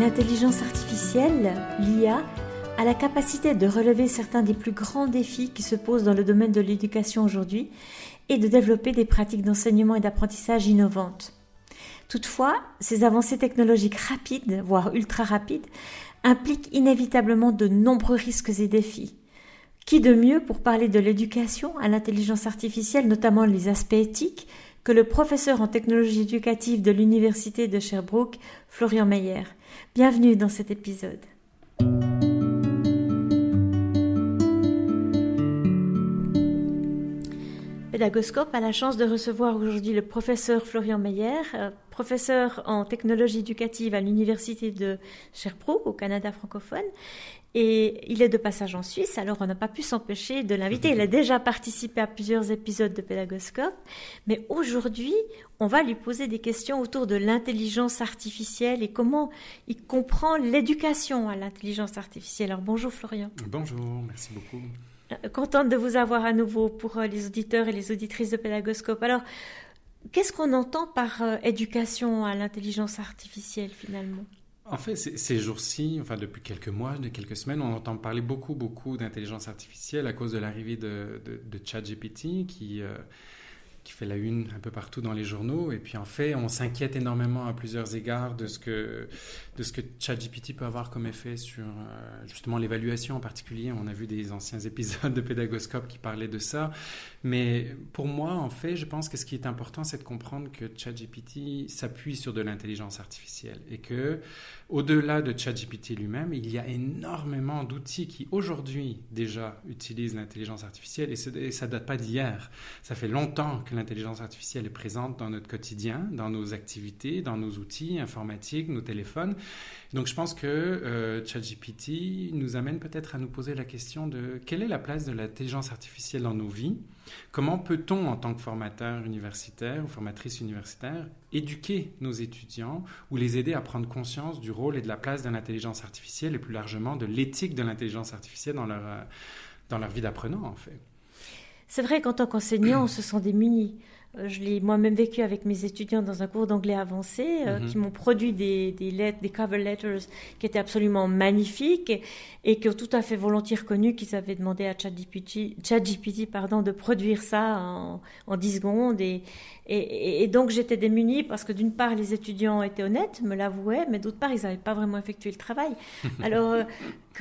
L'intelligence artificielle, l'IA, a la capacité de relever certains des plus grands défis qui se posent dans le domaine de l'éducation aujourd'hui et de développer des pratiques d'enseignement et d'apprentissage innovantes. Toutefois, ces avancées technologiques rapides, voire ultra rapides, impliquent inévitablement de nombreux risques et défis. Qui de mieux pour parler de l'éducation à l'intelligence artificielle, notamment les aspects éthiques, que le professeur en technologie éducative de l'Université de Sherbrooke, Florian Meyer. Bienvenue dans cet épisode. Pédagoscope a la chance de recevoir aujourd'hui le professeur Florian Meyer, euh, professeur en technologie éducative à l'Université de Sherbrooke au Canada francophone et il est de passage en Suisse, alors on n'a pas pu s'empêcher de l'inviter. Il a déjà participé à plusieurs épisodes de Pédagoscope, mais aujourd'hui, on va lui poser des questions autour de l'intelligence artificielle et comment il comprend l'éducation à l'intelligence artificielle. Alors bonjour Florian. Bonjour, merci beaucoup. Euh, contente de vous avoir à nouveau pour euh, les auditeurs et les auditrices de Pédagoscope. Alors, qu'est-ce qu'on entend par euh, éducation à l'intelligence artificielle finalement? En fait, ces jours-ci, enfin depuis quelques mois, de quelques semaines, on entend parler beaucoup, beaucoup d'intelligence artificielle à cause de l'arrivée de, de, ChatGPT qui, euh, qui fait la une un peu partout dans les journaux. Et puis en fait, on s'inquiète énormément à plusieurs égards de ce que, de ChatGPT peut avoir comme effet sur euh, justement l'évaluation en particulier. On a vu des anciens épisodes de Pédagoscope qui parlaient de ça. Mais pour moi, en fait, je pense que ce qui est important, c'est de comprendre que ChatGPT s'appuie sur de l'intelligence artificielle et que au-delà de ChatGPT lui-même, il y a énormément d'outils qui aujourd'hui déjà utilisent l'intelligence artificielle et, ça date pas d'hier. Ça fait longtemps que l'intelligence artificielle est présente dans notre quotidien, dans nos activités, dans nos outils informatiques, nos téléphones. Donc je pense que euh, ChatGPT nous amène peut-être à nous poser la question de quelle est la place de l'intelligence artificielle dans nos vies? Comment peut-on, en tant que formateur universitaire ou formatrice universitaire, éduquer nos étudiants ou les aider à prendre conscience du rôle et de la place de l'intelligence artificielle et plus largement de l'éthique de l'intelligence artificielle dans leur, euh, dans leur vie d'apprenant, en fait C'est vrai qu'en tant qu'enseignant, on se sent démuni. Je l'ai moi-même vécu avec mes étudiants dans un cours d'anglais avancé, euh, mhm. qui m'ont produit des, des, lettres, des cover letters qui étaient absolument magnifiques et, qui ont tout à fait volontiers reconnu qu'ils avaient demandé à ChatGPT pardon, de produire ça en, en 10 secondes. Et, et, et donc j'étais démunie parce que d'une part, les étudiants étaient honnêtes, me l'avouaient, mais d'autre part, ils n'avaient pas vraiment effectué le travail. Alors, euh,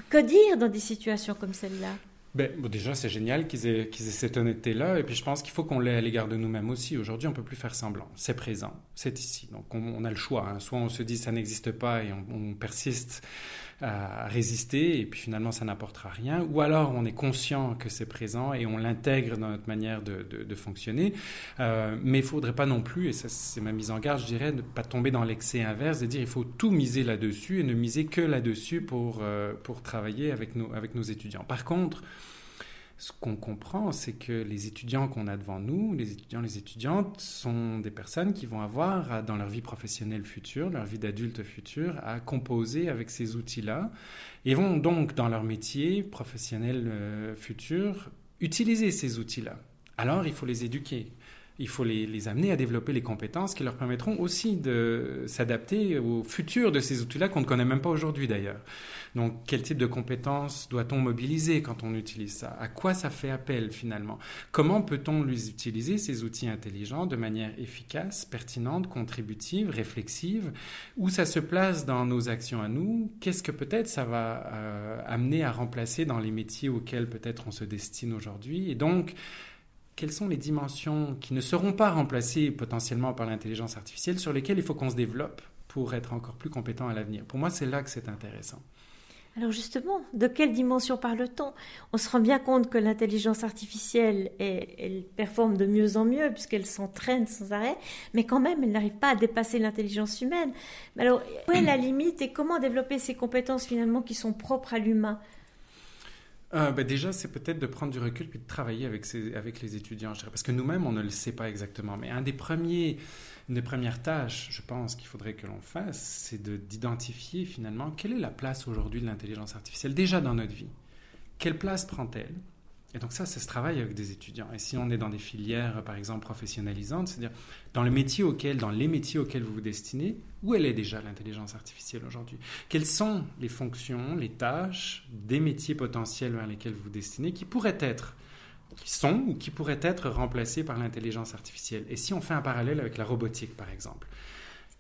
que dire dans des situations comme celle-là? Ben, déjà, c'est génial qu'ils aient, cette honnêteté-là. Et puis, je pense qu'il faut qu'on l'ait à l'égard de nous-mêmes aussi. Aujourd'hui, on ne peut plus faire semblant. C'est présent. C'est ici. Donc, on, a le choix. Hein. Soit on se dit ça n'existe pas et on, persiste à résister et puis finalement ça n'apportera rien. Ou alors on est conscient que c'est présent et on l'intègre dans notre manière de, de, fonctionner. Euh, mais il ne faudrait pas non plus, et ça c'est ma mise en garde, je dirais, ne pas tomber dans l'excès inverse, de dire il faut tout miser là-dessus et ne miser que là-dessus pour, euh, pour travailler avec nos, avec nos étudiants. Par contre, ce qu'on comprend, c'est que les étudiants qu'on a devant nous, les étudiants, les étudiantes, sont des personnes qui vont avoir, dans leur vie professionnelle future, leur vie d'adulte future, à composer avec ces outils-là, et vont donc, dans leur métier professionnel euh, futur, utiliser ces outils-là. Alors, il faut les éduquer il faut les, amener à développer les compétences qui leur permettront aussi de s'adapter au futur de ces outils-là qu'on ne connaît même pas aujourd'hui d'ailleurs. Donc, quel type de compétences doit-on mobiliser quand on utilise ça? À quoi ça fait appel finalement? Comment peut-on les utiliser, ces outils intelligents, de manière efficace, pertinente, contributive, réflexive? Où ça se place dans nos actions à nous? Qu'est-ce que peut-être ça va euh, amener à remplacer dans les métiers auxquels peut-être on se destine aujourd'hui? Et donc, quelles sont les dimensions qui ne seront pas remplacées potentiellement par l'intelligence artificielle sur lesquelles il faut qu'on se développe pour être encore plus compétent à l'avenir? Pour moi, c'est là que c'est intéressant. Alors justement, de quelle dimension parle-t-on? On se rend bien compte que l'intelligence artificielle, elle performe de mieux en mieux puisqu'elle s'entraîne sans arrêt, mais quand même, elle n'arrive pas à dépasser l'intelligence humaine. Alors, où est la limite et comment développer ces compétences finalement qui sont propres à l'humain? Euh, ben déjà, c'est peut-être de prendre du recul puis de travailler avec, avec les étudiants, parce que nous-mêmes, on ne le sait pas exactement. Mais un des premiers, une des premières tâches, je pense, qu'il faudrait que l'on fasse, c'est d'identifier finalement quelle est la place aujourd'hui de l'intelligence artificielle déjà dans notre vie. Quelle place prend-elle? Et donc ça, c'est ce travail avec des étudiants. Et si on est dans des filières, par exemple, professionnalisantes, c'est-à-dire dans dans les métiers auxquels vous vous destinez, où elle est déjà l'intelligence artificielle aujourd'hui? Quelles sont les fonctions, les tâches des métiers potentiels vers lesquels vous vous destinez qui pourraient être, qui sont ou qui pourraient être remplacés par l'intelligence artificielle? Et si on fait un parallèle avec la robotique, par exemple?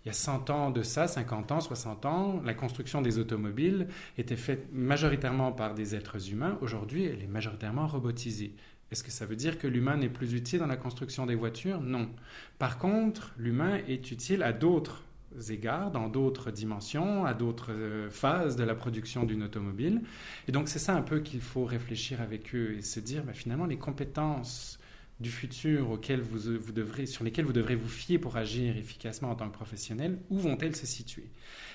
Il y a 100 ans de ça, 50 ans, 60 ans, la construction des automobiles était faite majoritairement par des êtres humains. Aujourd'hui, elle est majoritairement robotisée. Est-ce que ça veut dire que l'humain n'est plus utile dans la construction des voitures? Non. Par contre, l'humain est utile à d'autres égards, dans d'autres dimensions, à d'autres euh, phases de la production d'une automobile. Et donc c'est ça un peu qu'il faut réfléchir avec eux et se dire, ben, finalement, les compétences du futur auquel vous, vous, devrez, sur lesquels vous devrez vous fier pour agir efficacement en tant que professionnel, où vont-elles se situer?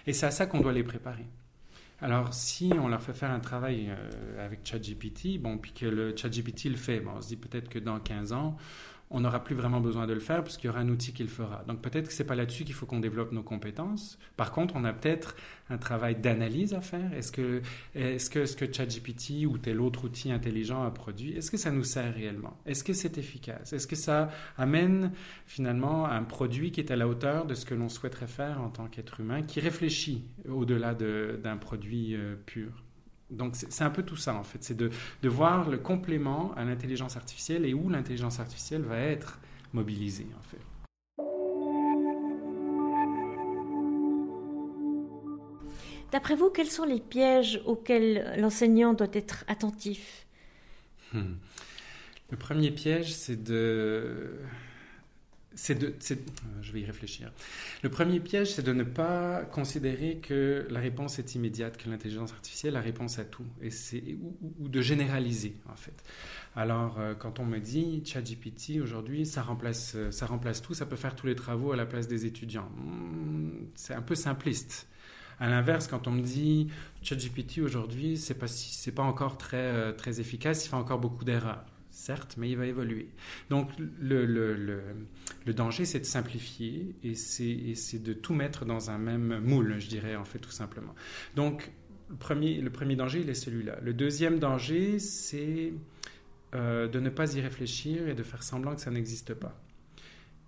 Et c'est à ça qu'on doit les préparer. Alors, si on leur fait faire un travail euh, avec ChatGPT, bon, puis que le ChatGPT le fait, bon, on se dit peut-être que dans 15 ans, on n'aura plus vraiment besoin de le faire puisqu'il y aura un outil qui le fera. Donc peut-être que ce n'est pas là-dessus qu'il faut qu'on développe nos compétences. Par contre, on a peut-être un travail d'analyse à faire. Est-ce que, est-ce que ce que ChatGPT ou tel autre outil intelligent a produit, est-ce que ça nous sert réellement? Est-ce que c'est efficace? Est-ce que ça amène finalement un produit qui est à la hauteur de ce que l'on souhaiterait faire en tant qu'être humain, qui réfléchit au-delà d'un produit euh, pur? Donc c'est un peu tout ça en fait, c'est de, de, voir le complément à l'intelligence artificielle et où l'intelligence artificielle va être mobilisée en fait. D'après vous, quels sont les pièges auxquels l'enseignant doit être attentif? Hmm. Le premier piège, c'est de c'est de, je vais y réfléchir. Le premier piège, c'est de ne pas considérer que la réponse est immédiate, que l'intelligence artificielle a réponse à tout, et c'est ou, de généraliser en fait. Alors, euh, quand on me dit ChatGPT aujourd'hui, ça remplace, euh, ça remplace tout, ça peut faire tous les travaux à la place des étudiants. Hmm, c'est un peu simpliste. À l'inverse, quand on me dit ChatGPT aujourd'hui, c'est pas c'est pas encore très euh, très efficace, il fait encore beaucoup d'erreurs certes, mais il va évoluer. Donc le, le, le, danger, c'est de simplifier et c'est de tout mettre dans un même moule, je dirais, en fait, tout simplement. Donc le premier, le premier danger, il est celui-là. Le deuxième danger, c'est euh, de ne pas y réfléchir et de faire semblant que ça n'existe pas.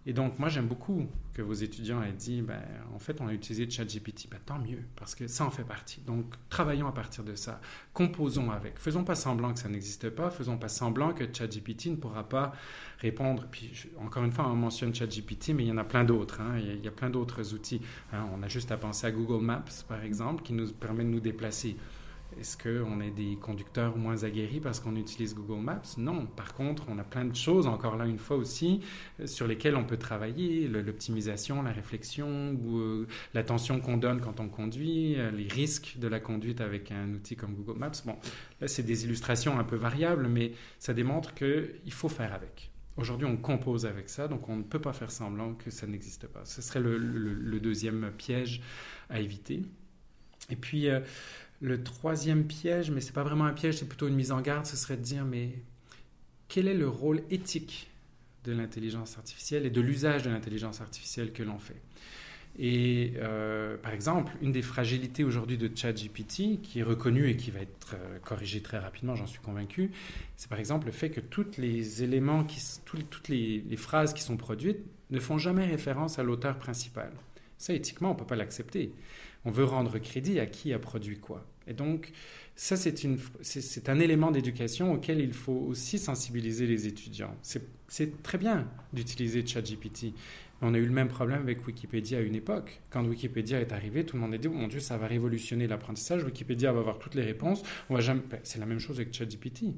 Et donc, moi, j'aime beaucoup que vos étudiants aient dit, ben, en fait, on a utilisé ChatGPT. Ben, tant mieux, parce que ça en fait partie. Donc, travaillons à partir de ça. Composons avec. Faisons pas semblant que ça n'existe pas. Faisons pas semblant que ChatGPT ne pourra pas répondre. Puis, encore une fois, on mentionne ChatGPT, mais il y en a plein d'autres. Hein. Il, y a, plein d'autres outils. Hein. On a juste à penser à Google Maps, par exemple, qui nous permet de nous déplacer. Est-ce qu'on est des conducteurs moins aguerris parce qu'on utilise Google Maps? Non. Par contre, on a plein de choses, encore là une fois aussi, euh, sur lesquelles on peut travailler. L'optimisation, la réflexion, euh, l'attention qu'on donne quand on conduit, euh, les risques de la conduite avec un outil comme Google Maps. Bon, là, c'est des illustrations un peu variables, mais ça démontre qu'il faut faire avec. Aujourd'hui, on compose avec ça, donc on ne peut pas faire semblant que ça n'existe pas. Ce serait le, deuxième piège à éviter. Et puis, le troisième piège, mais ce n'est pas vraiment un piège, c'est plutôt une mise en garde, ce serait de dire, mais quel est le rôle éthique de l'intelligence artificielle et de l'usage de l'intelligence artificielle que l'on fait? Et euh, par exemple, une des fragilités aujourd'hui de ChatGPT, qui est reconnue et qui va être euh, corrigée très rapidement, j'en suis convaincu, c'est par exemple le fait que les éléments, toutes les, les, phrases qui sont produites ne font jamais référence à l'auteur principal. Ça, éthiquement, on ne peut pas l'accepter on veut rendre crédit à qui a produit quoi. Et donc, ça, c'est un élément d'éducation auquel il faut aussi sensibiliser les étudiants. C'est très bien d'utiliser ChatGPT. On a eu le même problème avec Wikipédia à une époque. Quand Wikipédia est arrivé, tout le monde a dit oh mon Dieu, ça va révolutionner l'apprentissage. Wikipédia va avoir toutes les réponses. C'est la même chose avec ChatGPT.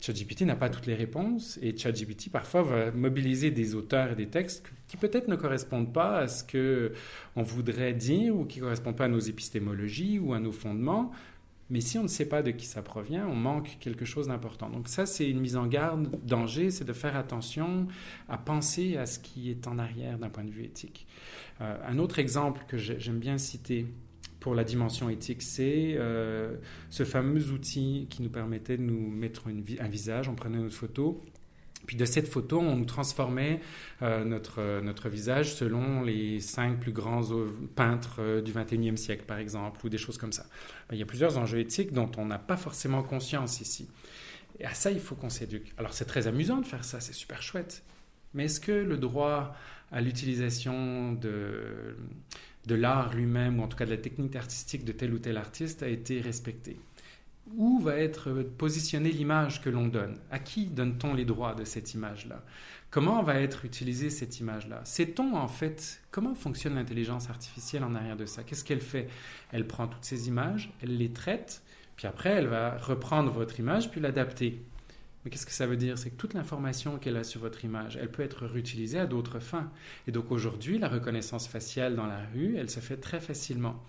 ChatGPT n'a pas toutes les réponses et ChatGPT parfois va mobiliser des auteurs et des textes qui peut-être ne correspondent pas à ce que on voudrait dire ou qui ne correspondent pas à nos épistémologies ou à nos fondements. Mais si on ne sait pas de qui ça provient, on manque quelque chose d'important. Donc ça, c'est une mise en garde, danger, c'est de faire attention à penser à ce qui est en arrière d'un point de vue éthique. Euh, un autre exemple que j'aime bien citer, pour la dimension éthique, c'est euh, ce fameux outil qui nous permettait de nous mettre un visage, on prenait notre photo, puis de cette photo, on nous transformait euh, notre, notre visage selon les cinq plus grands peintres euh, du XXIe siècle, par exemple, ou des choses comme ça. Il y a plusieurs enjeux éthiques dont on n'a pas forcément conscience ici. Et à ça, il faut qu'on s'éduque. Alors c'est très amusant de faire ça, c'est super chouette. Mais est-ce que le droit à l'utilisation de, de l'art lui-même, ou en tout cas de la technique artistique de tel ou tel artiste, a été respecté Où va être positionnée l'image que l'on donne? À qui donne-t-on les droits de cette image-là? Comment va être utilisée cette image-là? Sait-on en fait comment fonctionne l'intelligence artificielle en arrière de ça? Qu'est-ce qu'elle fait? Elle prend toutes ces images, elle les traite, puis après elle va reprendre votre image puis l'adapter. Mais qu'est-ce que ça veut dire? C'est que toute l'information qu'elle a sur votre image, elle peut être réutilisée à d'autres fins. Et donc aujourd'hui, la reconnaissance faciale dans la rue, elle se fait très facilement.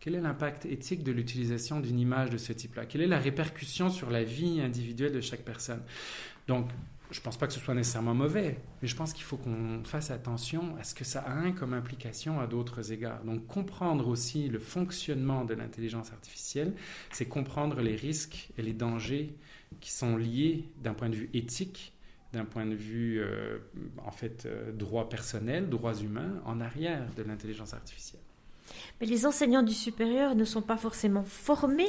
Quel est l'impact éthique de l'utilisation d'une image de ce type-là? Quelle est la répercussion sur la vie individuelle de chaque personne? Donc, je ne pense pas que ce soit nécessairement mauvais, mais je pense qu'il faut qu'on fasse attention à ce que ça a comme implication à d'autres égards. Donc comprendre aussi le fonctionnement de l'intelligence artificielle, c'est comprendre les risques et les dangers qui sont liés d'un point de vue éthique, d'un point de vue euh, en fait euh, droit personnel, droits humains en arrière de l'intelligence artificielle. Mais les enseignants du supérieur ne sont pas forcément formés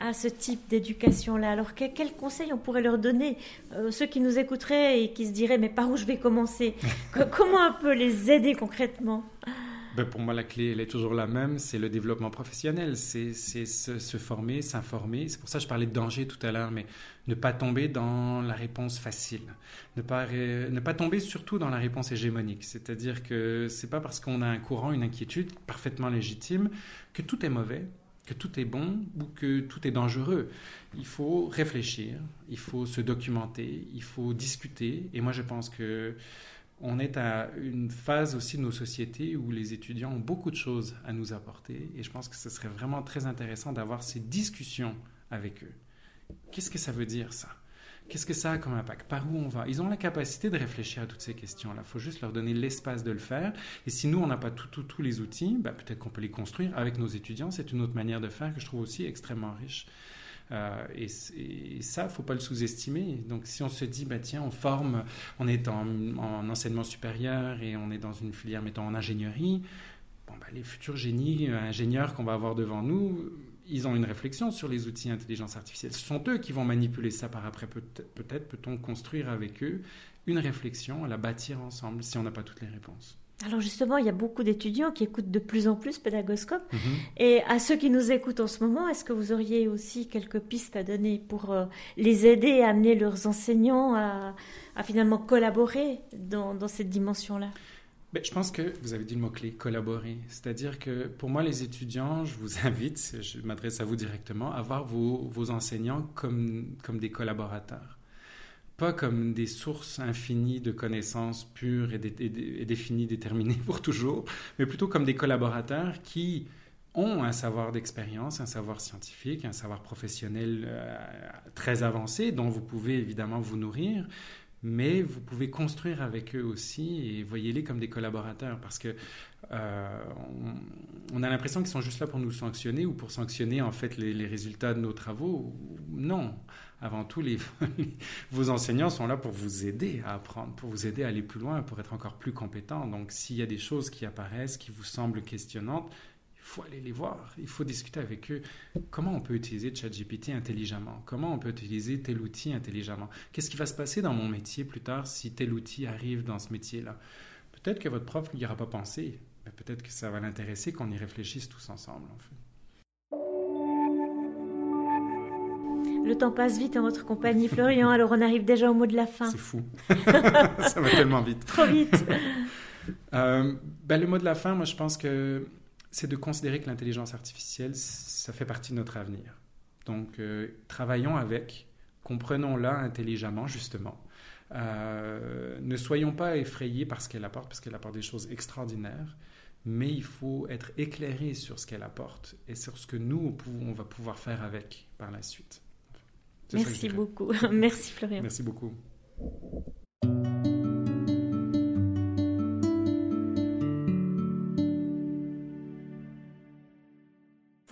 à ce type d'éducation-là. Alors quels quel conseils on pourrait leur donner euh, Ceux qui nous écouteraient et qui se diraient mais par où je vais commencer? Comment un peu les aider concrètement? Ben, pour moi, la clé, elle est toujours la même, c'est le développement professionnel, c'est se, se, former, s'informer. C'est pour ça que je parlais de danger tout à l'heure, mais ne pas tomber dans la réponse facile, ne pas, ne pas tomber surtout dans la réponse hégémonique. C'est-à-dire que c'est pas parce qu'on a un courant, une inquiétude parfaitement légitime que tout est mauvais, que tout est bon ou que tout est dangereux. Il faut réfléchir, il faut se documenter, il faut discuter. Et moi, je pense que on est à une phase aussi de nos sociétés où les étudiants ont beaucoup de choses à nous apporter et je pense que ce serait vraiment très intéressant d'avoir ces discussions avec eux. Qu'est-ce que ça veut dire ça? Qu'est-ce que ça a comme impact? Par où on va? Ils ont la capacité de réfléchir à toutes ces questions-là. Il faut juste leur donner l'espace de le faire. Et si nous, on n'a pas tous les outils, bah, peut-être qu'on peut les construire avec nos étudiants. C'est une autre manière de faire que je trouve aussi extrêmement riche. Euh, et, et, ça, faut pas le sous-estimer. Donc, si on se dit, bah tiens, on forme, on est en, enseignement supérieur et on est dans une filière, mettons, en ingénierie, bon, bah, les futurs génies, euh, ingénieurs qu'on va avoir devant nous, ils ont une réflexion sur les outils d'intelligence artificielle. Ce sont eux qui vont manipuler ça par après. Peut-être peut-on construire avec eux une réflexion, à la bâtir ensemble, si on n'a pas toutes les réponses. Alors justement, il y a beaucoup d'étudiants qui écoutent de plus en plus Pédagoscope. Mhm. Et à ceux qui nous écoutent en ce moment, est-ce que vous auriez aussi quelques pistes à donner pour euh, les aider à amener leurs enseignants à, finalement collaborer dans, cette dimension-là? Ben, je pense que vous avez dit le mot-clé, collaborer. C'est-à-dire que pour moi, les étudiants, je vous invite, je m'adresse à vous directement, à voir vos, vos enseignants comme, comme des collaborateurs pas comme des sources infinies de connaissances pures et, définies, déterminées pour toujours, mais plutôt comme des collaborateurs qui ont un savoir d'expérience, un savoir scientifique, un savoir professionnel euh, très avancé dont vous pouvez évidemment vous nourrir, mais vous pouvez construire avec eux aussi et voyez-les comme des collaborateurs parce que euh, on, a l'impression qu'ils sont juste là pour nous sanctionner ou pour sanctionner en fait les, résultats de nos travaux. Non, avant tout, vos enseignants sont là pour vous aider à apprendre, pour vous aider à aller plus loin, pour être encore plus compétent. Donc, s'il y a des choses qui apparaissent, qui vous semblent questionnantes, faut aller les voir, il faut discuter avec eux. Comment on peut utiliser ChatGPT intelligemment? Comment on peut utiliser tel outil intelligemment? Qu'est-ce qui va se passer dans mon métier plus tard si tel outil arrive dans ce métier-là? Peut-être que votre prof n'y aura pas pensé, mais peut-être que ça va l'intéresser qu'on y réfléchisse tous ensemble. En fait. Le temps passe vite en votre compagnie, Florian. Alors on arrive déjà au mot de la fin. C'est fou. ça va tellement vite. Trop vite. Euh, ben, le mot de la fin, moi je pense que c'est de considérer que l'intelligence artificielle, ça fait partie de notre avenir. Donc euh, travaillons avec, comprenons-la intelligemment justement. Euh, ne soyons pas effrayés par ce qu'elle apporte, parce qu'elle apporte des choses extraordinaires, mais il faut être éclairé sur ce qu'elle apporte et sur ce que nous, on va pouvoir faire avec par la suite. Merci beaucoup. Merci Florian. Merci beaucoup.